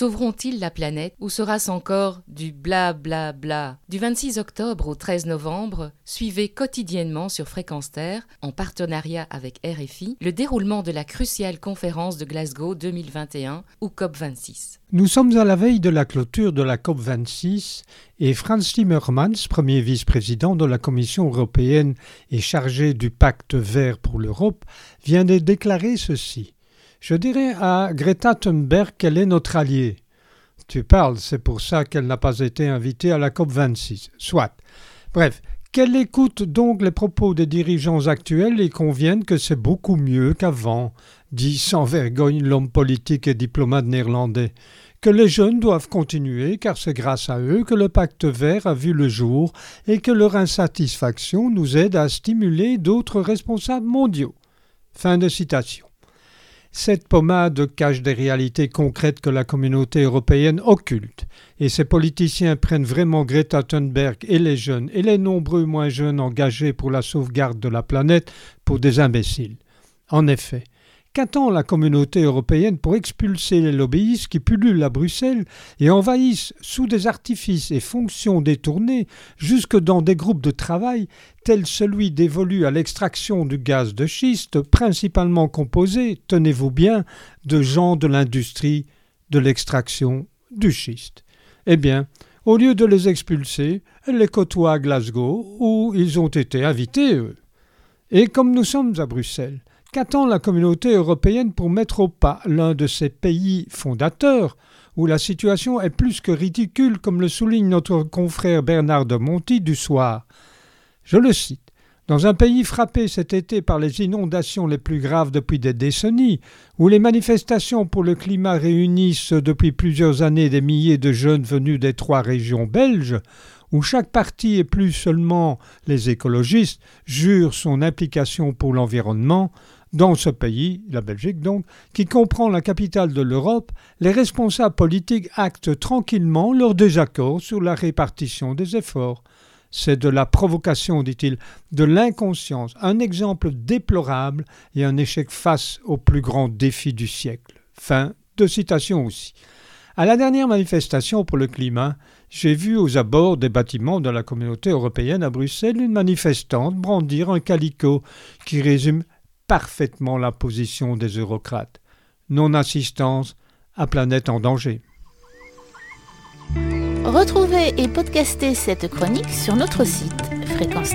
Sauveront-ils la planète ou sera-ce encore du bla bla bla? Du 26 octobre au 13 novembre, suivez quotidiennement sur Fréquence Terre, en partenariat avec RFI, le déroulement de la cruciale conférence de Glasgow 2021 ou COP26. Nous sommes à la veille de la clôture de la COP26 et Franz Timmermans, premier vice-président de la Commission européenne et chargé du pacte vert pour l'Europe, vient de déclarer ceci. Je dirais à Greta Thunberg qu'elle est notre alliée. Tu parles, c'est pour ça qu'elle n'a pas été invitée à la COP26. Soit. Bref, qu'elle écoute donc les propos des dirigeants actuels et convienne que c'est beaucoup mieux qu'avant, dit sans vergogne l'homme politique et diplomate néerlandais que les jeunes doivent continuer car c'est grâce à eux que le pacte vert a vu le jour et que leur insatisfaction nous aide à stimuler d'autres responsables mondiaux. Fin de citation. Cette pommade cache des réalités concrètes que la communauté européenne occulte, et ces politiciens prennent vraiment Greta Thunberg et les jeunes et les nombreux moins jeunes engagés pour la sauvegarde de la planète pour des imbéciles. En effet, Qu'attend la communauté européenne pour expulser les lobbyistes qui pullulent à Bruxelles et envahissent sous des artifices et fonctions détournées jusque dans des groupes de travail tels celui dévolu à l'extraction du gaz de schiste, principalement composé, tenez-vous bien, de gens de l'industrie de l'extraction du schiste Eh bien, au lieu de les expulser, elle les côtoie à Glasgow, où ils ont été invités, eux. Et comme nous sommes à Bruxelles, Qu'attend la communauté européenne pour mettre au pas l'un de ces pays fondateurs où la situation est plus que ridicule, comme le souligne notre confrère Bernard de Monti du soir Je le cite. Dans un pays frappé cet été par les inondations les plus graves depuis des décennies, où les manifestations pour le climat réunissent depuis plusieurs années des milliers de jeunes venus des trois régions belges, où chaque parti et plus seulement les écologistes jurent son implication pour l'environnement, dans ce pays, la Belgique donc, qui comprend la capitale de l'Europe, les responsables politiques actent tranquillement leur désaccord sur la répartition des efforts. C'est de la provocation, dit-il, de l'inconscience, un exemple déplorable et un échec face au plus grand défi du siècle. Fin de citation aussi. À la dernière manifestation pour le climat, j'ai vu aux abords des bâtiments de la communauté européenne à Bruxelles une manifestante brandir un calicot qui résume parfaitement la position des eurocrates. Non-assistance à planète en danger. Retrouvez et podcastez cette chronique sur notre site fréquence